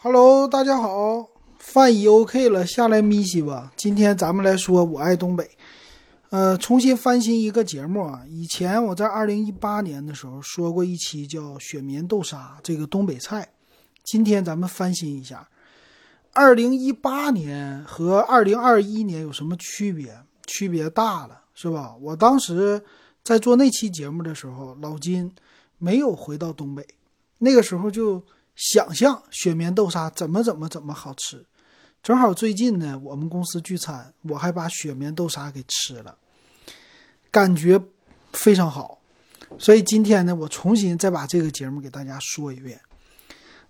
Hello，大家好，饭已 OK 了，下来咪西吧。今天咱们来说我爱东北，呃，重新翻新一个节目啊。以前我在二零一八年的时候说过一期叫雪棉豆沙这个东北菜，今天咱们翻新一下。二零一八年和二零二一年有什么区别？区别大了，是吧？我当时在做那期节目的时候，老金没有回到东北，那个时候就。想象雪棉豆沙怎么怎么怎么好吃，正好最近呢，我们公司聚餐，我还把雪棉豆沙给吃了，感觉非常好。所以今天呢，我重新再把这个节目给大家说一遍。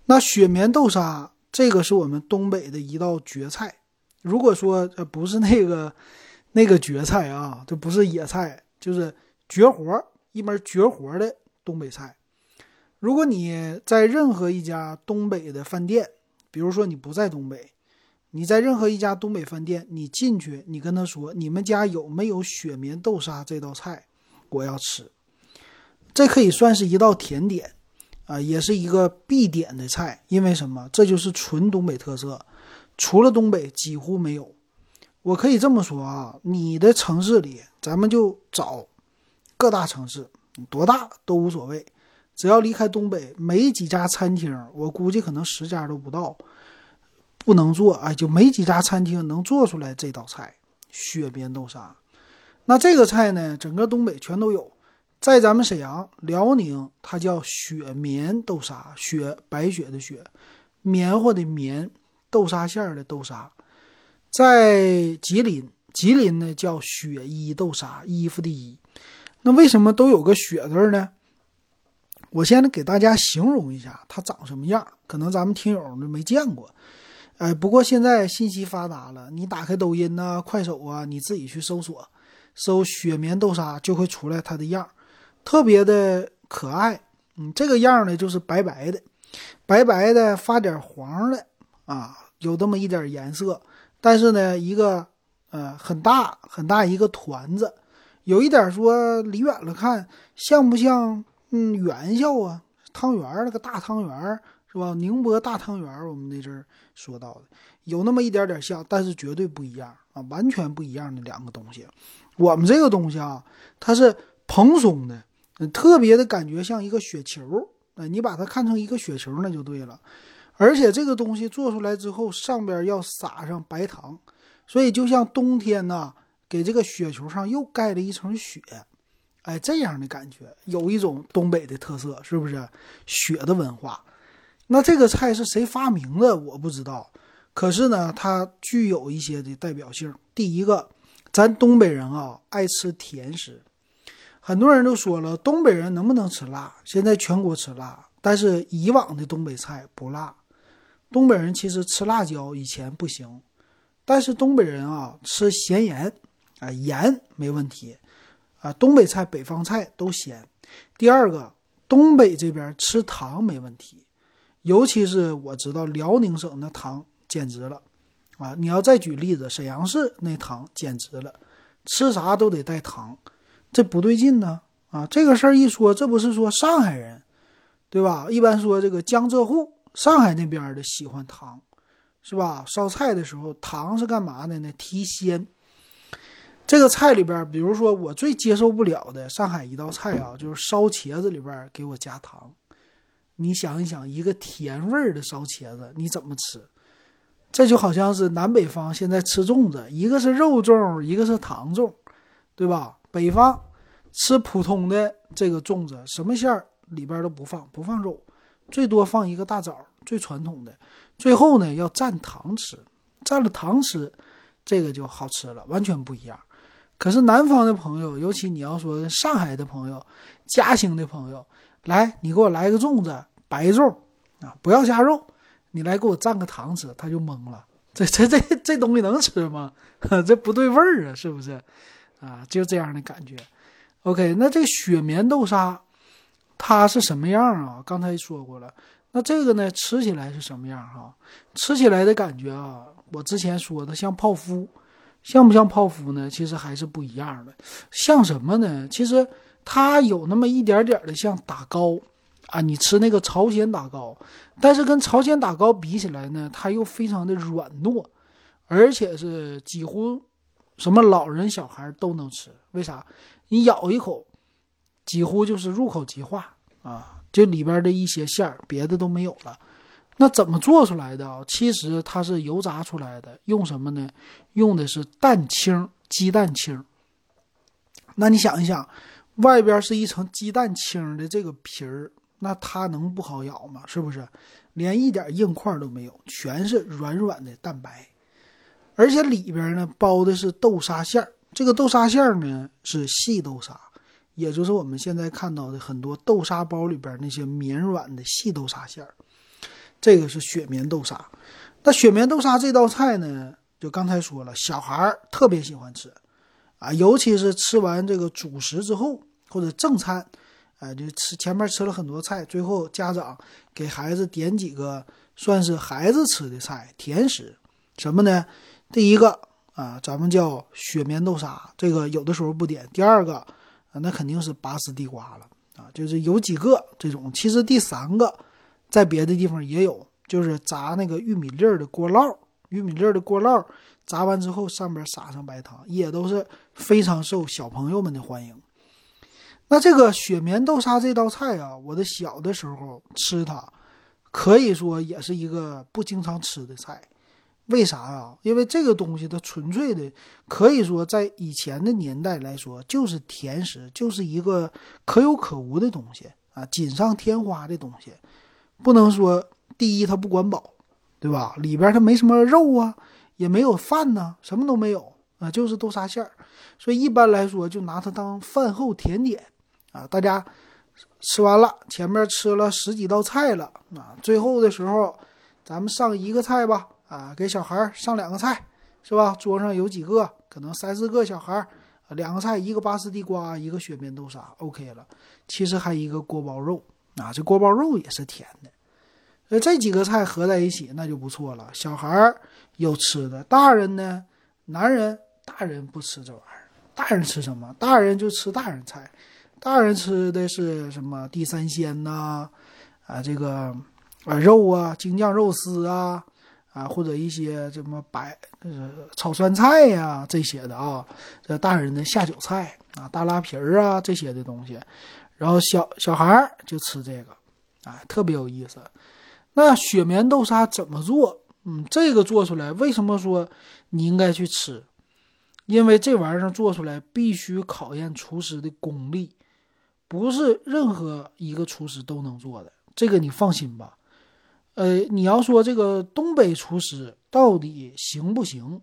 那雪棉豆沙这个是我们东北的一道绝菜。如果说呃不是那个那个绝菜啊，这不是野菜，就是绝活一门绝活的东北菜。如果你在任何一家东北的饭店，比如说你不在东北，你在任何一家东北饭店，你进去，你跟他说你们家有没有雪棉豆沙这道菜，我要吃。这可以算是一道甜点，啊，也是一个必点的菜。因为什么？这就是纯东北特色，除了东北几乎没有。我可以这么说啊，你的城市里，咱们就找各大城市，多大都无所谓。只要离开东北，没几家餐厅，我估计可能十家都不到，不能做，哎，就没几家餐厅能做出来这道菜——雪边豆沙。那这个菜呢，整个东北全都有，在咱们沈阳、辽宁，它叫雪棉豆沙，雪白雪的雪，棉花的棉，豆沙馅儿的豆沙。在吉林，吉林呢叫雪衣豆沙，衣服的衣。那为什么都有个雪字呢？我先给大家形容一下它长什么样，可能咱们听友都没见过。哎，不过现在信息发达了，你打开抖音呐、快手啊，你自己去搜索，搜“雪棉豆沙”就会出来它的样，特别的可爱。嗯，这个样呢就是白白的，白白的发点黄的啊，有这么一点颜色。但是呢，一个呃很大很大一个团子，有一点说离远了看像不像？嗯，元宵啊，汤圆儿那个大汤圆儿是吧？宁波大汤圆儿，我们那阵儿说到的，有那么一点点像，但是绝对不一样啊，完全不一样的两个东西。我们这个东西啊，它是蓬松的，特别的感觉像一个雪球，哎，你把它看成一个雪球那就对了。而且这个东西做出来之后，上边要撒上白糖，所以就像冬天呐，给这个雪球上又盖了一层雪。哎，这样的感觉有一种东北的特色，是不是？雪的文化。那这个菜是谁发明的？我不知道。可是呢，它具有一些的代表性。第一个，咱东北人啊，爱吃甜食。很多人都说了，东北人能不能吃辣？现在全国吃辣，但是以往的东北菜不辣。东北人其实吃辣椒以前不行，但是东北人啊，吃咸盐，啊，盐没问题。啊，东北菜、北方菜都咸。第二个，东北这边吃糖没问题，尤其是我知道辽宁省的糖简直了。啊，你要再举例子，沈阳市那糖简直了，吃啥都得带糖，这不对劲呢。啊，这个事儿一说，这不是说上海人，对吧？一般说这个江浙沪、上海那边的喜欢糖，是吧？烧菜的时候，糖是干嘛的呢？提鲜。这个菜里边，比如说我最接受不了的上海一道菜啊，就是烧茄子里边给我加糖。你想一想，一个甜味儿的烧茄子你怎么吃？这就好像是南北方现在吃粽子，一个是肉粽，一个是糖粽，对吧？北方吃普通的这个粽子，什么馅儿里边都不放，不放肉，最多放一个大枣，最传统的。最后呢，要蘸糖吃，蘸了糖吃，这个就好吃了，完全不一样。可是南方的朋友，尤其你要说上海的朋友、嘉兴的朋友，来，你给我来个粽子，白粽啊，不要加肉，你来给我蘸个糖吃，他就懵了。这这这这东西能吃吗？这不对味儿啊，是不是？啊，就这样的感觉。OK，那这雪棉豆沙它是什么样啊？刚才说过了。那这个呢，吃起来是什么样哈？吃起来的感觉啊，我之前说的像泡芙。像不像泡芙呢？其实还是不一样的。像什么呢？其实它有那么一点点的像打糕，啊，你吃那个朝鲜打糕，但是跟朝鲜打糕比起来呢，它又非常的软糯，而且是几乎什么老人小孩都能吃。为啥？你咬一口，几乎就是入口即化啊，就里边的一些馅儿，别的都没有了。那怎么做出来的啊？其实它是油炸出来的，用什么呢？用的是蛋清，鸡蛋清。那你想一想，外边是一层鸡蛋清的这个皮儿。那它能不好咬吗？是不是？连一点硬块都没有，全是软软的蛋白，而且里边呢包的是豆沙馅儿。这个豆沙馅儿呢是细豆沙，也就是我们现在看到的很多豆沙包里边那些绵软的细豆沙馅儿。这个是雪绵豆沙。那雪绵豆沙这道菜呢，就刚才说了，小孩特别喜欢吃啊，尤其是吃完这个主食之后或者正餐。哎，就吃前面吃了很多菜，最后家长给孩子点几个算是孩子吃的菜甜食，什么呢？第一个啊，咱们叫雪绵豆沙，这个有的时候不点。第二个啊，那肯定是拔丝地瓜了啊，就是有几个这种。其实第三个在别的地方也有，就是炸那个玉米粒儿的锅烙，玉米粒儿的锅烙炸完之后上边撒上白糖，也都是非常受小朋友们的欢迎。那这个雪绵豆沙这道菜啊，我的小的时候吃它，可以说也是一个不经常吃的菜。为啥啊？因为这个东西它纯粹的，可以说在以前的年代来说，就是甜食，就是一个可有可无的东西啊，锦上添花的东西。不能说第一它不管饱，对吧？里边它没什么肉啊，也没有饭呢，什么都没有啊，就是豆沙馅儿。所以一般来说，就拿它当饭后甜点。啊，大家吃完了，前面吃了十几道菜了啊，最后的时候，咱们上一个菜吧，啊，给小孩上两个菜，是吧？桌上有几个，可能三四个小孩，两个菜，一个拔丝地瓜，一个雪绵豆沙，OK 了。其实还一个锅包肉，啊，这锅包肉也是甜的，呃，这几个菜合在一起那就不错了。小孩有吃的，大人呢，男人大人不吃这玩意儿，大人吃什么？大人就吃大人菜。大人吃的是什么地三鲜呐，啊，这个啊肉啊，京酱肉丝啊，啊或者一些什么白呃炒酸菜呀这些的啊，这大人的下酒菜啊，大拉皮儿啊这些的东西，然后小小孩儿就吃这个，啊特别有意思。那雪绵豆沙怎么做？嗯，这个做出来为什么说你应该去吃？因为这玩意儿做出来必须考验厨师的功力。不是任何一个厨师都能做的，这个你放心吧。呃，你要说这个东北厨师到底行不行？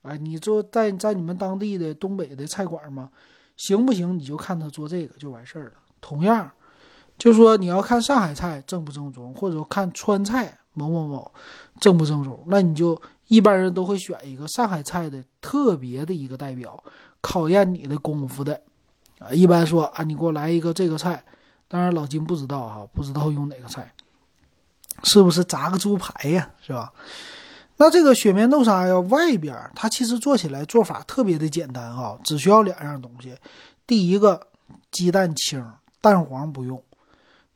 哎，你做在在你们当地的东北的菜馆吗？行不行？你就看他做这个就完事儿了。同样，就说你要看上海菜正不正宗，或者看川菜某某某正不正宗，那你就一般人都会选一个上海菜的特别的一个代表，考验你的功夫的。啊，一般说啊，你给我来一个这个菜，当然老金不知道哈，不知道用哪个菜，是不是炸个猪排呀，是吧？那这个雪绵豆沙呀，外边它其实做起来做法特别的简单啊，只需要两样东西，第一个鸡蛋清，蛋黄不用；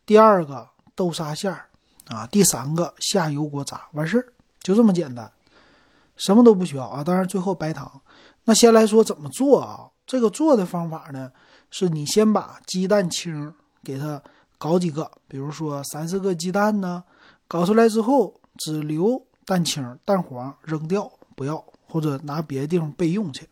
第二个豆沙馅儿啊，第三个下油锅炸，完事儿就这么简单，什么都不需要啊。当然最后白糖。那先来说怎么做啊？这个做的方法呢？是你先把鸡蛋清给它搞几个，比如说三四个鸡蛋呢，搞出来之后只留蛋清、蛋黄扔掉不要，或者拿别的地方备用去。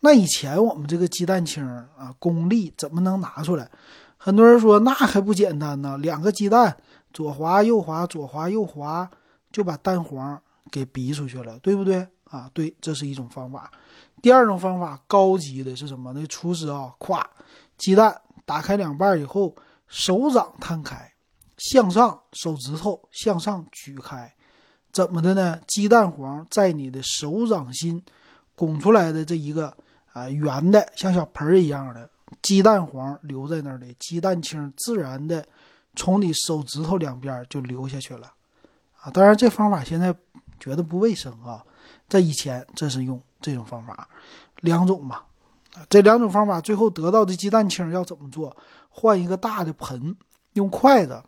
那以前我们这个鸡蛋清啊，功力怎么能拿出来？很多人说那还不简单呢，两个鸡蛋左滑右滑，左滑右滑就把蛋黄给逼出去了，对不对啊？对，这是一种方法。第二种方法高级的是什么？那厨师啊，咵，鸡蛋打开两半以后，手掌摊开，向上，手指头向上举开，怎么的呢？鸡蛋黄在你的手掌心拱出来的这一个啊圆的像小盆儿一样的鸡蛋黄留在那儿的，鸡蛋清自然的从你手指头两边就流下去了啊！当然这方法现在觉得不卫生啊，在以前这是用。这种方法，两种嘛，这两种方法最后得到的鸡蛋清要怎么做？换一个大的盆，用筷子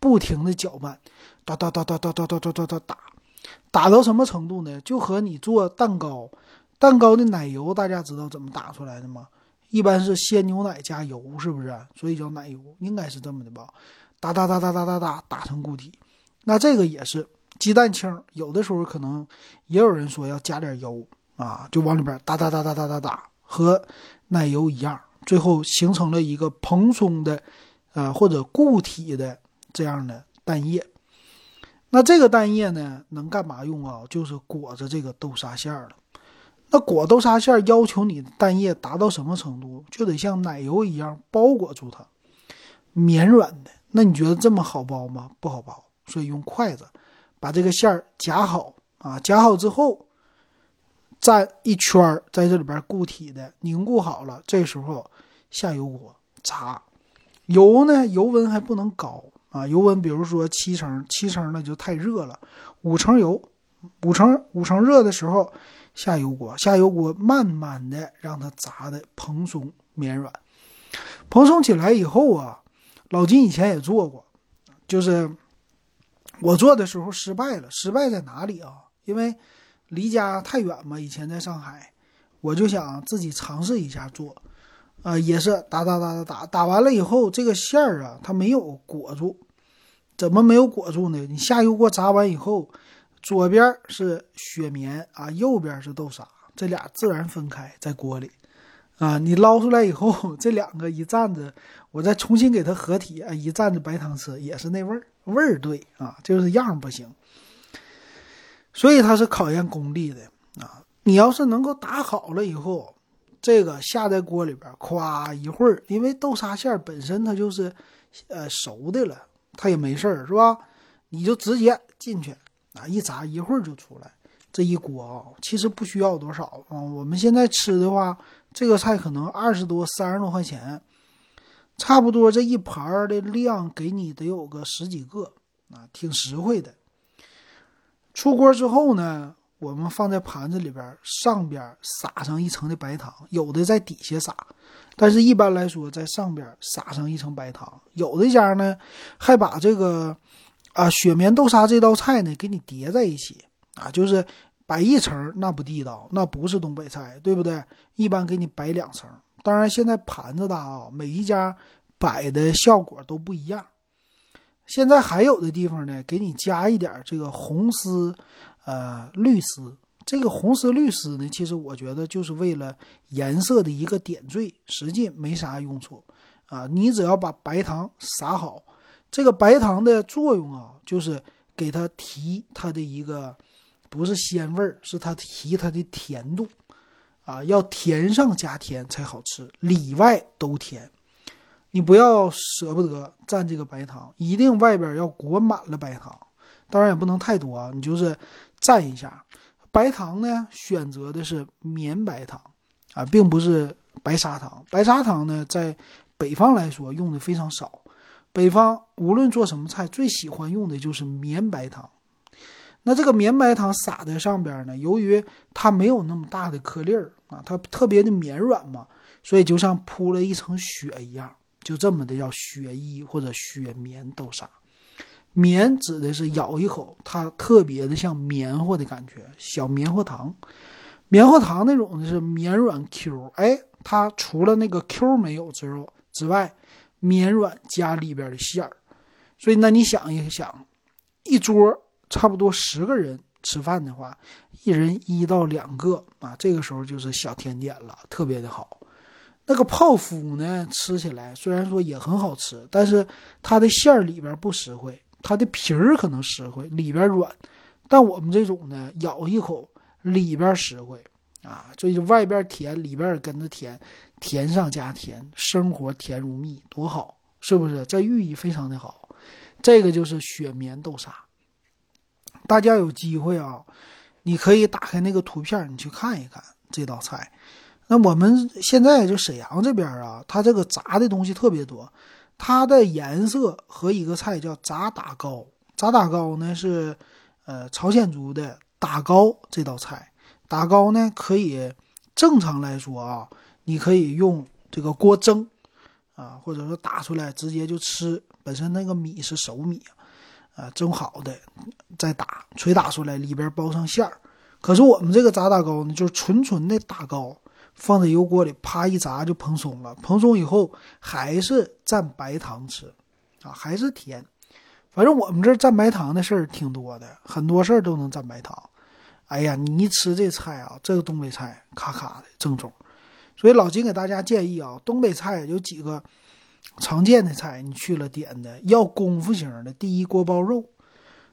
不停的搅拌，哒哒哒哒哒哒哒哒哒哒打，打到什么程度呢？就和你做蛋糕，蛋糕的奶油大家知道怎么打出来的吗？一般是鲜牛奶加油，是不是？所以叫奶油，应该是这么的吧？哒哒哒哒哒哒哒打成固体，那这个也是鸡蛋清，有的时候可能也有人说要加点油啊，就往里边哒哒哒哒哒哒打，和奶油一样，最后形成了一个蓬松的，呃或者固体的这样的蛋液。那这个蛋液呢，能干嘛用啊？就是裹着这个豆沙馅儿了。那裹豆沙馅要求你的蛋液达到什么程度？就得像奶油一样包裹住它，绵软的。那你觉得这么好包吗？不好包，所以用筷子把这个馅儿夹好啊，夹好之后蘸一圈儿在这里边固体的凝固好了。这时候下油锅炸，油呢油温还不能高啊，油温比如说七成，七成那就太热了，五成油，五成五成热的时候。下油锅，下油锅，慢慢的让它炸的蓬松绵软。蓬松起来以后啊，老金以前也做过，就是我做的时候失败了。失败在哪里啊？因为离家太远嘛。以前在上海，我就想自己尝试一下做，呃，也是打打打打打，打完了以后，这个馅儿啊，它没有裹住。怎么没有裹住呢？你下油锅炸完以后。左边是雪棉啊，右边是豆沙，这俩自然分开在锅里，啊，你捞出来以后，这两个一蘸着，我再重新给它合体啊，一蘸着白糖吃也是那味儿，味儿对啊，就是样不行，所以它是考验功力的啊。你要是能够打好了以后，这个下在锅里边，咵一会儿，因为豆沙馅本身它就是呃熟的了，它也没事儿是吧？你就直接进去。啊，一炸一会儿就出来，这一锅啊，其实不需要多少啊。我们现在吃的话，这个菜可能二十多、三十多块钱，差不多这一盘的量给你得有个十几个啊，挺实惠的。出锅之后呢，我们放在盘子里边，上边撒上一层的白糖，有的在底下撒，但是一般来说在上边撒上一层白糖。有的家呢，还把这个。啊，雪棉豆沙这道菜呢，给你叠在一起啊，就是摆一层，那不地道，那不是东北菜，对不对？一般给你摆两层。当然，现在盘子大啊，每一家摆的效果都不一样。现在还有的地方呢，给你加一点这个红丝，呃，绿丝。这个红丝绿丝呢，其实我觉得就是为了颜色的一个点缀，实际没啥用处啊。你只要把白糖撒好。这个白糖的作用啊，就是给它提它的一个，不是鲜味儿，是它提它的甜度，啊，要甜上加甜才好吃，里外都甜。你不要舍不得蘸这个白糖，一定外边要裹满了白糖，当然也不能太多啊，你就是蘸一下。白糖呢，选择的是绵白糖啊，并不是白砂糖。白砂糖呢，在北方来说用的非常少。北方无论做什么菜，最喜欢用的就是绵白糖。那这个绵白糖撒在上边呢，由于它没有那么大的颗粒儿啊，它特别的绵软嘛，所以就像铺了一层雪一样，就这么的叫雪衣或者雪棉豆沙。棉指的是咬一口，它特别的像棉花的感觉，小棉花糖。棉花糖那种的是绵软 Q，哎，它除了那个 Q 没有之后之外。绵软加里边的馅儿，所以那你想一想，一桌差不多十个人吃饭的话，一人一到两个啊，这个时候就是小甜点了，特别的好。那个泡芙呢，吃起来虽然说也很好吃，但是它的馅儿里边不实惠，它的皮儿可能实惠，里边软。但我们这种呢，咬一口里边实惠啊，这就外边甜，里边也跟着甜。甜上加甜，生活甜如蜜，多好，是不是？这寓意非常的好。这个就是雪棉豆沙。大家有机会啊，你可以打开那个图片，你去看一看这道菜。那我们现在就沈阳这边啊，它这个炸的东西特别多。它的颜色和一个菜叫炸打糕，炸打糕呢是呃朝鲜族的打糕这道菜。打糕呢可以正常来说啊。你可以用这个锅蒸，啊，或者说打出来直接就吃，本身那个米是熟米啊，蒸好的再打，捶打出来里边包上馅儿。可是我们这个炸大糕呢，就是纯纯的大糕，放在油锅里啪一炸就蓬松了。蓬松以后还是蘸白糖吃，啊，还是甜。反正我们这蘸白糖的事儿挺多的，很多事儿都能蘸白糖。哎呀，你一吃这菜啊，这个东北菜咔咔的正宗。所以老金给大家建议啊，东北菜有几个常见的菜，你去了点的要功夫型的。第一，锅包肉，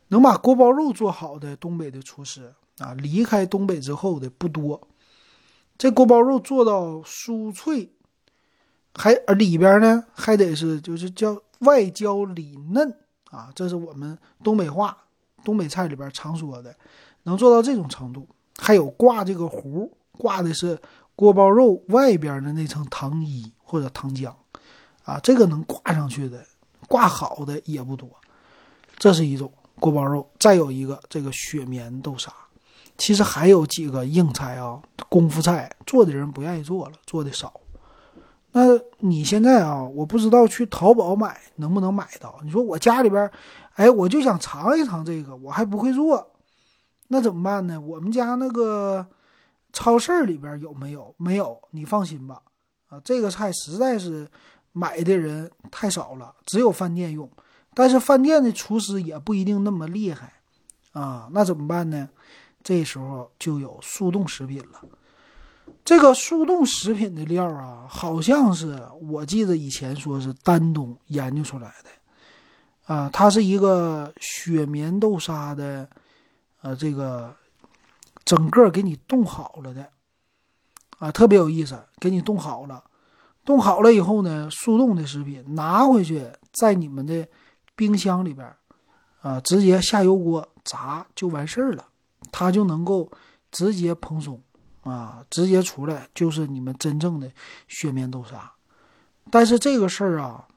能把锅包肉做好的东北的厨师啊，离开东北之后的不多。这锅包肉做到酥脆，还里边呢还得是就是叫外焦里嫩。啊，这是我们东北话、东北菜里边常说的，能做到这种程度。还有挂这个糊，挂的是锅包肉外边的那层糖衣或者糖浆，啊，这个能挂上去的，挂好的也不多。这是一种锅包肉。再有一个这个雪棉豆沙，其实还有几个硬菜啊，功夫菜做的人不愿意做了，做的少。那你现在啊，我不知道去淘宝买能不能买到。你说我家里边，哎，我就想尝一尝这个，我还不会做，那怎么办呢？我们家那个超市里边有没有？没有，你放心吧。啊，这个菜实在是买的人太少了，只有饭店用。但是饭店的厨师也不一定那么厉害啊，那怎么办呢？这时候就有速冻食品了。这个速冻食品的料啊，好像是我记得以前说是丹东研究出来的，啊，它是一个雪棉豆沙的，呃，这个整个给你冻好了的，啊，特别有意思，给你冻好了，冻好了以后呢，速冻的食品拿回去在你们的冰箱里边，啊，直接下油锅炸就完事儿了，它就能够直接蓬松。啊，直接出来就是你们真正的雪棉豆沙，但是这个事儿啊，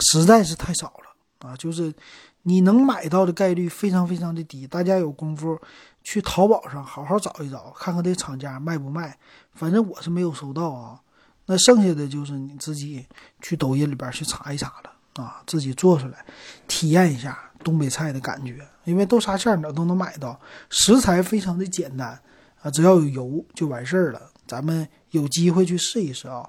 实在是太少了啊！就是你能买到的概率非常非常的低。大家有功夫去淘宝上好好找一找，看看这厂家卖不卖。反正我是没有收到啊。那剩下的就是你自己去抖音里边去查一查了啊，自己做出来体验一下东北菜的感觉。因为豆沙馅哪都能买到，食材非常的简单。啊，只要有油就完事儿了。咱们有机会去试一试啊。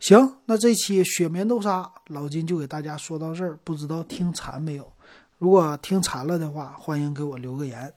行，那这期雪棉豆沙老金就给大家说到这儿，不知道听馋没有？如果听馋了的话，欢迎给我留个言。